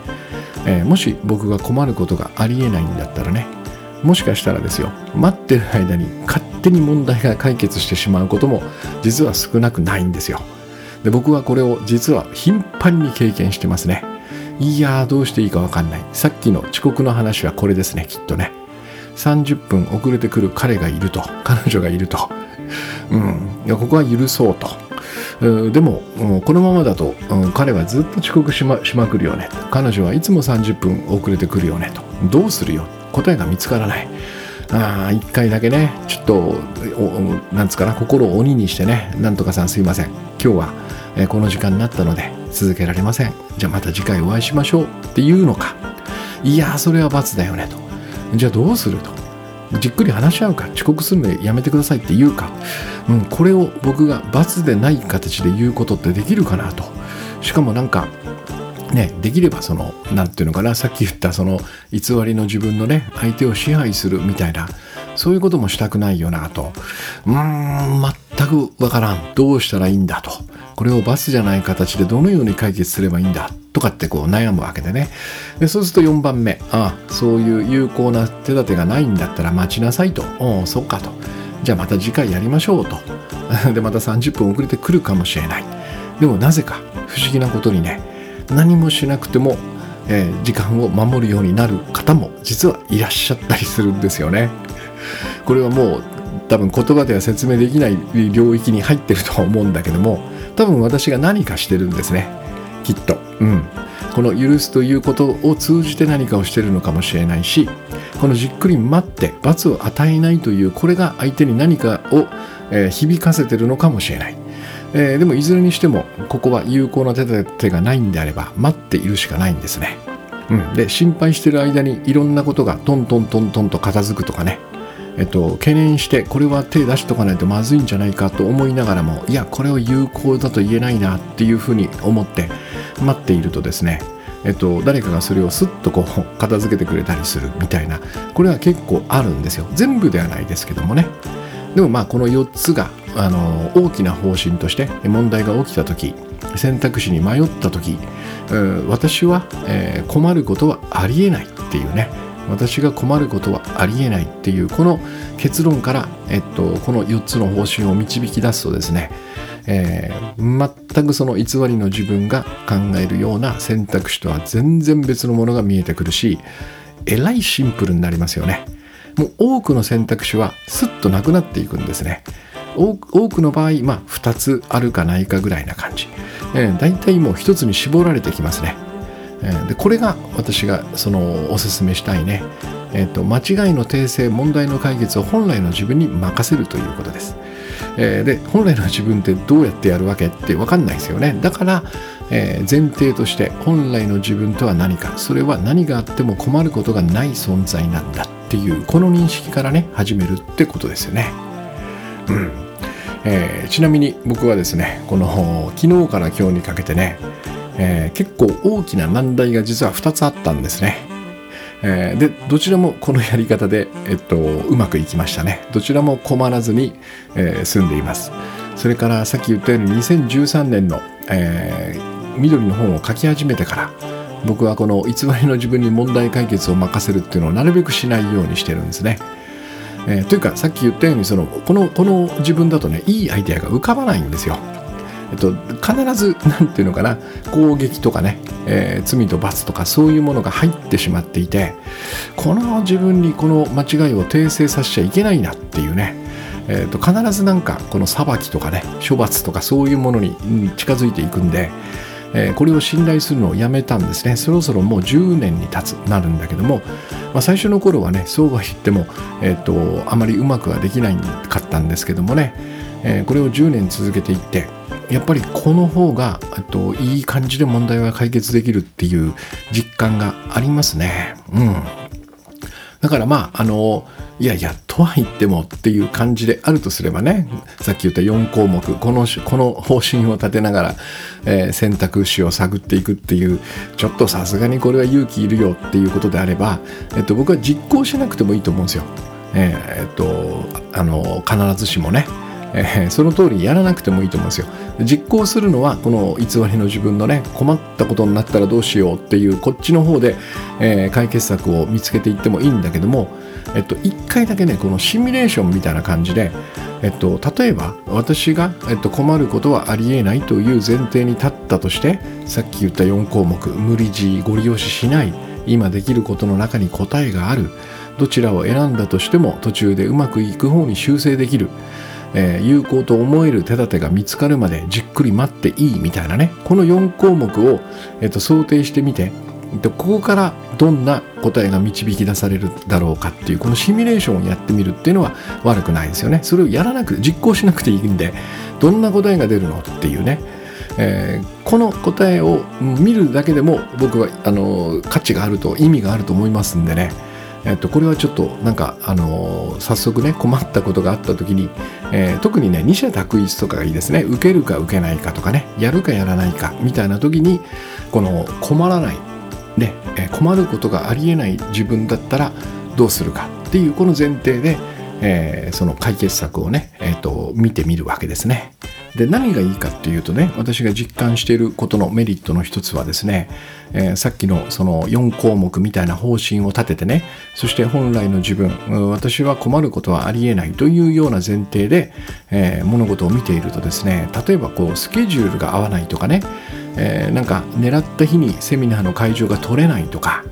えー、もし僕が困ることがありえないんだったらねもしかしたらですよ待ってる間に勝手に問題が解決してしまうことも実は少なくないんですよ。で僕はこれを実は頻繁に経験してますね。いやーどうしていいか分かんない。さっきの遅刻の話はこれですねきっとね。30分遅れてくる彼がいると。彼女がいると、うん、いやここは許そうと。でもこのままだと、うん、彼はずっと遅刻しましまくるよね。彼女はいつも30分遅れてくるよねと。どうするよ？答えが見つからない。あ一回だけね。ちょっとなんつうかな？心を鬼にしてね。なんとかさんすいません。今日は、えー、この時間になったので続けられません。じゃあまた次回お会いしましょう。っていうのか。いやそれは罰だよねと。じゃあどうすると。じっくり話し合うか。遅刻するのやめてくださいって言うか、うん、これを僕が罰でない形で言うことってできるかなと。しかもなんかね、できればその何て言うのかな。さっき言ったその偽りの自分のね相手を支配するみたいなそういうこともしたくないよなと。うーん全くわからん。どうしたらいいんだと。これをバスじゃない形でどのように解決すればいいんだとかってこう悩むわけでね。でそうすると4番目。ああそういう有効な手立てがないんだったら待ちなさいと。おおそっかと。じゃあまた次回やりましょうと。でまた30分遅れてくるかもしれない。でもなぜか不思議なことにね何もしなくても、えー、時間を守るようになる方も実はいらっしゃったりするんですよね。これはもう多分言葉では説明できない領域に入ってるとは思うんだけども多分私が何かしてるんですね。きっと。うん。この許すということを通じて何かをしてるのかもしれないしこのじっくり待って罰を与えないというこれが相手に何かを、え、響かせてるのかもしれない、えー、でもいずれにしてもここは有効な手立てがないんであれば待っているしかないんですね、うん、で心配してる間にいろんなことがトントントントンと片付くとかね。えっと、懸念してこれは手出しとかないとまずいんじゃないかと思いながらもいやこれは有効だと言えないなっていうふうに思って待っているとですねえっと、誰かがそれをスッとこう 片付けてくれたりするみたいなこれは結構あるんですよ。全部ではないですけどもね。でもまあこの4つがあの大きな方針として問題が起きた時選択肢に迷った時私は、えー、困ることはありえないっていうね私が困ることはありえないっていうこの結論から、えっと、この4つの方針を導き出すとですね、えー、全くその偽りの自分が考えるような選択肢とは全然別のものが見えてくるしえらいシンプルになりますよね。もう多くの選択肢はスッとなくなっていくんですね。多くの場合、まあ、2つあるかないかぐらいな感じ、えー、大体もう1つに絞られてきますね、でこれが私がそのおすすめしたいね、えーと、間違いの訂正問題の解決を本来の自分に任せるということです、えー、で本来の自分ってどうやってやるわけって分かんないですよね。だから、えー、前提として本来の自分とは何か。それは何があっても困ることがない存在なんだっていうこの認識からね始めるってことですよね。うん。えー、ちなみに僕はですねこの昨日から今日にかけてね、えー、結構大きな難題が実は2つあったんですね、えー、でどちらもこのやり方で、えっと、うまくいきましたねどちらも困らずに、え済んでいますそれからさっき言ったように2013年の、え緑の本を書き始めてから僕はこの偽りの自分に問題解決を任せるっていうのをなるべくしないようにしてるんですね。えー、というかさっき言ったようにそのこのこの自分だとねいいアイデアが浮かばないんですよ。えっと、必ず何て言うのかな攻撃とかね、えー、罪と罰とかそういうものが入ってしまっていてこの自分にこの間違いを訂正させちゃいけないなっていうね、えーと、必ずなんかこの裁きとかね処罰とかそういうものに近づいていくんで、これを信頼するのをやめたんですね。そろそろもう10年に経つなるんだけども、まあ、最初の頃はねそうは言っても、えーと、あまりうまくはできないかったんですけどもね、えー、これを10年続けていってやっぱりこの方がといい感じで問題は解決できるっていう実感がありますね。うん、だからまああのいやいやとは言ってもっていう感じであるとすればねさっき言った4項目このこの方針を立てながら、えー、選択肢を探っていくっていうちょっとさすがにこれは勇気いるよっていうことであれば、えっと、僕は実行しなくてもいいと思うんですよ。えー、えっとあの必ずしもね。えー、その通りやらなくてもいいと思うんですよ。実行するのはこの偽りの自分のね困ったことになったらどうしようっていうこっちの方で、えー、解決策を見つけていってもいいんだけどもえっと、1回だけねこのシミュレーションみたいな感じで、えっと、例えば私が、えっと、困ることはありえないという前提に立ったとしてさっき言った4項目無理強いご利用ししない今できることの中に答えがあるどちらを選んだとしても途中でうまくいく方に修正できる、えー、有効と思える手立てが見つかるまでじっくり待っていいみたいなね。この4項目を、えっと、想定してみてここからどんな答えが導き出されるだろうかっていうこのシミュレーションをやってみるっていうのは悪くないですよね。それをやらなく実行しなくていいんでどんな答えが出るのっていうね、えー、この答えを見るだけでも僕はあの価値があると意味があると思いますんでね。えっと、これはちょっとなんか、あのー、早速ね困ったことがあった時に、えー、特にね二者択一とかがいいですね。受けるか受けないかとかね。やるかやらないかみたいな時にこの困らないねえ、困ることがありえない自分だったらどうするかっていうこの前提で、えー、その解決策をね、えーと、見てみるわけですね。で何がいいかっていうとね私が実感していることのメリットの一つはですね、えー、さっきのその4項目みたいな方針を立ててねそして本来の自分私は困ることはありえないというような前提で、えー、物事を見ているとですね例えばこうスケジュールが合わないとかねえー、なんか狙った日にセミナーの会場が取れないとか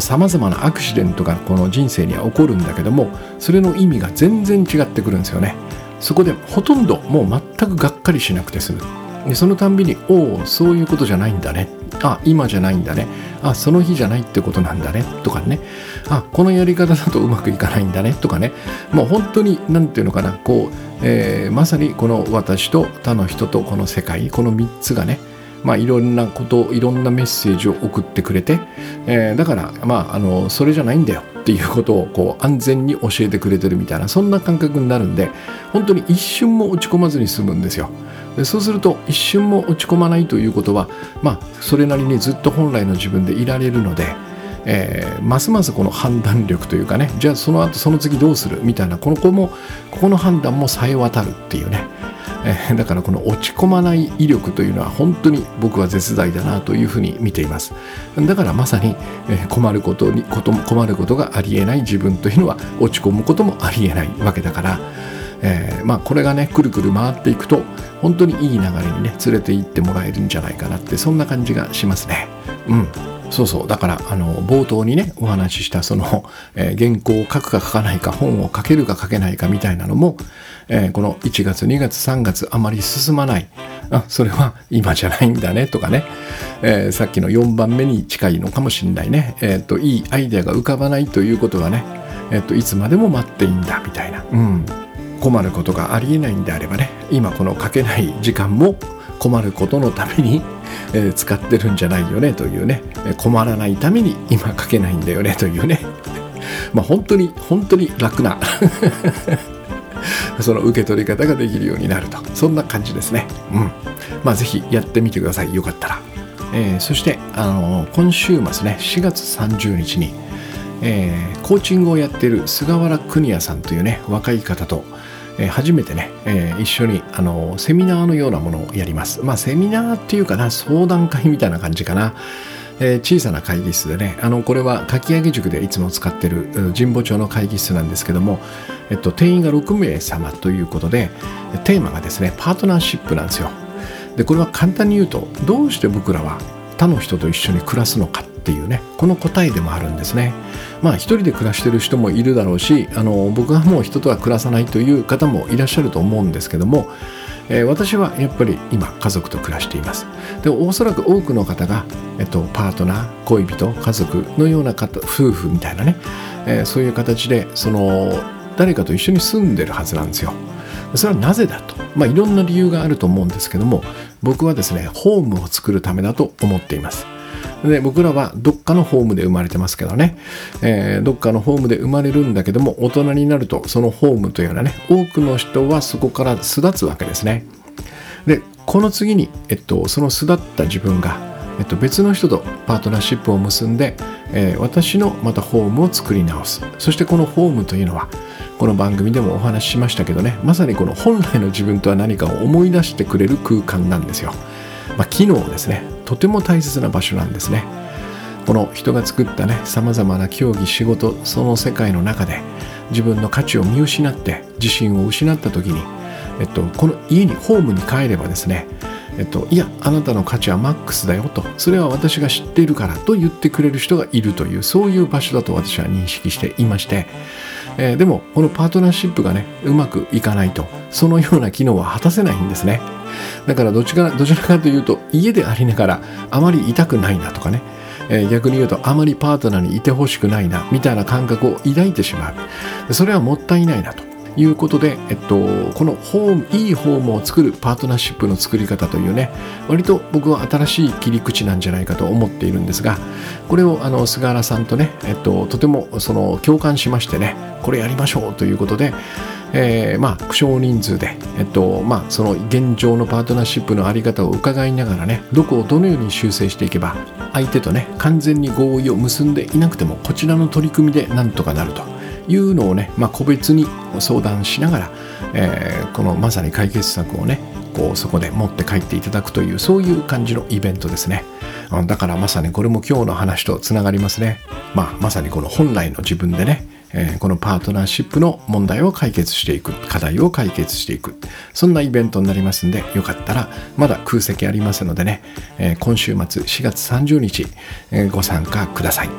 さまざ、まなアクシデントがこの人生には起こるんだけどもそれの意味が全然違ってくるんですよね。そこでほとんどもう全くがっかりしなくて済む。でそのたんびに「おおそういうことじゃないんだね」あ今じゃないんだね。あその日じゃないってことなんだね。とかね。あこのやり方だとうまくいかないんだね。とかね。もう本当に何て言うのかな。こう、えー、まさにこの私と他の人とこの世界この3つがねまあ、いろんなこといろんなメッセージを送ってくれて、えー、だから、まあ、あのそれじゃないんだよっていうことをこう安全に教えてくれてるみたいなそんな感覚になるんで本当に一瞬も落ち込まずに済むんですよ。でそうすると一瞬も落ち込まないということは、まあ、それなりにずっと本来の自分でいられるので、えー、ますますこの判断力というかねじゃあその後その次どうするみたいなこの子もここの判断もさえ渡るっていうね、えー、だからこの落ち込まない威力というのは本当に僕は絶大だなというふうに見ています。だからまさに、え、困ることにこと困ることがありえない自分というのは落ち込むこともありえないわけだからえー、まあこれがねくるくる回っていくと本当にいい流れにね連れて行ってもらえるんじゃないかなってそんな感じがしますね。うん。そうそう。だからあの冒頭にねお話ししたその、えー、原稿を書くか書かないか本を書けるか書けないかみたいなのも、えー、この1月2月3月あまり進まない。あそれは今じゃないんだねとかね、えー、さっきの4番目に近いのかもしんないね、えーと、いいアイデアが浮かばないということはね、えーといつまでも待っていいんだみたいな、うん、困ることがありえないんであればね。今このかけない時間も困ることのために、えー、使ってるんじゃないよねというね。困らないために今かけないんだよねというね。まあ本当に本当に楽な その受け取り方ができるようになると。そんな感じですね。うん。まあ是非やってみてください。よかったら、えー、そしてあのー、今週末ね4月30日にえー、コーチングをやっている菅原邦也さんというね若い方と、えー、初めてね、えー、一緒にあのセミナーのようなものをやります。まあセミナーっていうかな相談会みたいな感じかな。えー、小さな会議室でねあのこれはかき上げ塾でいつも使ってる神保町の会議室なんですけども、えっと、定員が6名様ということでテーマがですねパートナーシップなんですよでこれは簡単に言うとどうして僕らは他の人と一緒に暮らすのかっていうねこの答えでもあるんですね。まあ一人で暮らしてる人もいるだろうしあの僕はもう人とは暮らさないという方もいらっしゃると思うんですけども、えー、私はやっぱり今家族と暮らしています。でおそらく多くの方が、えっと、パートナー恋人家族のような方夫婦みたいなね、えー、そういう形でその誰かと一緒に住んでるはずなんですよ。それはなぜだと、まあ、いろんな理由があると思うんですけども僕はですねホームを作るためだと思っています。で僕らはどっかのホームで生まれてますけどね、えー、どっかのホームで生まれるんだけども大人になるとそのホームというのはね多くの人はそこから巣立つわけですね。でこの次に、えっと、その巣立った自分が、えっと、別の人とパートナーシップを結んで、えー、私のまたホームを作り直す。そしてこのホームというのはこの番組でもお話ししましたけどねまさにこの本来の自分とは何かを思い出してくれる空間なんですよ、まあ、機能ですね。とても大切な場所なんですね。この人が作ったねさまざまな競技仕事その世界の中で自分の価値を見失って自信を失った時に、えっと、この家にホームに帰ればですねえっと、いやあなたの価値はマックスだよとそれは私が知っているからと言ってくれる人がいるというそういう場所だと私は認識していまして、えー、でもこのパートナーシップがねうまくいかないとそのような機能は果たせないんですね。だからどちらどちらかというと家でありながらあまり痛くないなとかね、えー、逆に言うとあまりパートナーにいてほしくないなみたいな感覚を抱いてしまう。それはもったいないなと。いうことで、えっと、このホームいいホームを作るパートナーシップの作り方というね割と僕は新しい切り口なんじゃないかと思っているんですがこれをあの菅原さんとね、えっと、とてもその共感しましてねこれやりましょうということでえー、まあ少人数で、えっとまあ、その現状のパートナーシップの在り方を伺いながらねどこをどのように修正していけば相手とね完全に合意を結んでいなくてもこちらの取り組みでなんとかなると。いうのをね、まあ、個別に相談しながら、えー、このまさに解決策をねこうそこで持って帰っていただくというそういう感じのイベントですね。だからまさにこれも今日の話とつながりますね、まあ、まさにこの本来の自分でねえー、このパートナーシップの問題を解決していく課題を解決していく。そんなイベントになりますんでよかったらまだ空席ありますのでね、えー、今週末4月30日、えー、ご参加ください。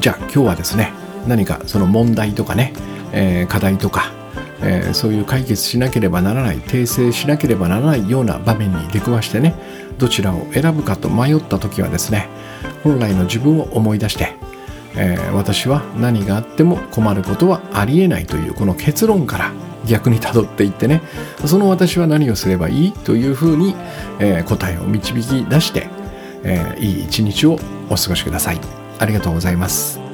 じゃあ今日はですね何かその問題とかね、え課題とかえー、そういう解決しなければならない訂正しなければならないような場面に出くわしてねどちらを選ぶかと迷った時はですね本来の自分を思い出してえー、私は何があっても困ることはありえないというこの結論から逆にたどっていってねその私は何をすればいいというふうに、えー、答えを導き出して、えー、いい一日をお過ごしください。ありがとうございます。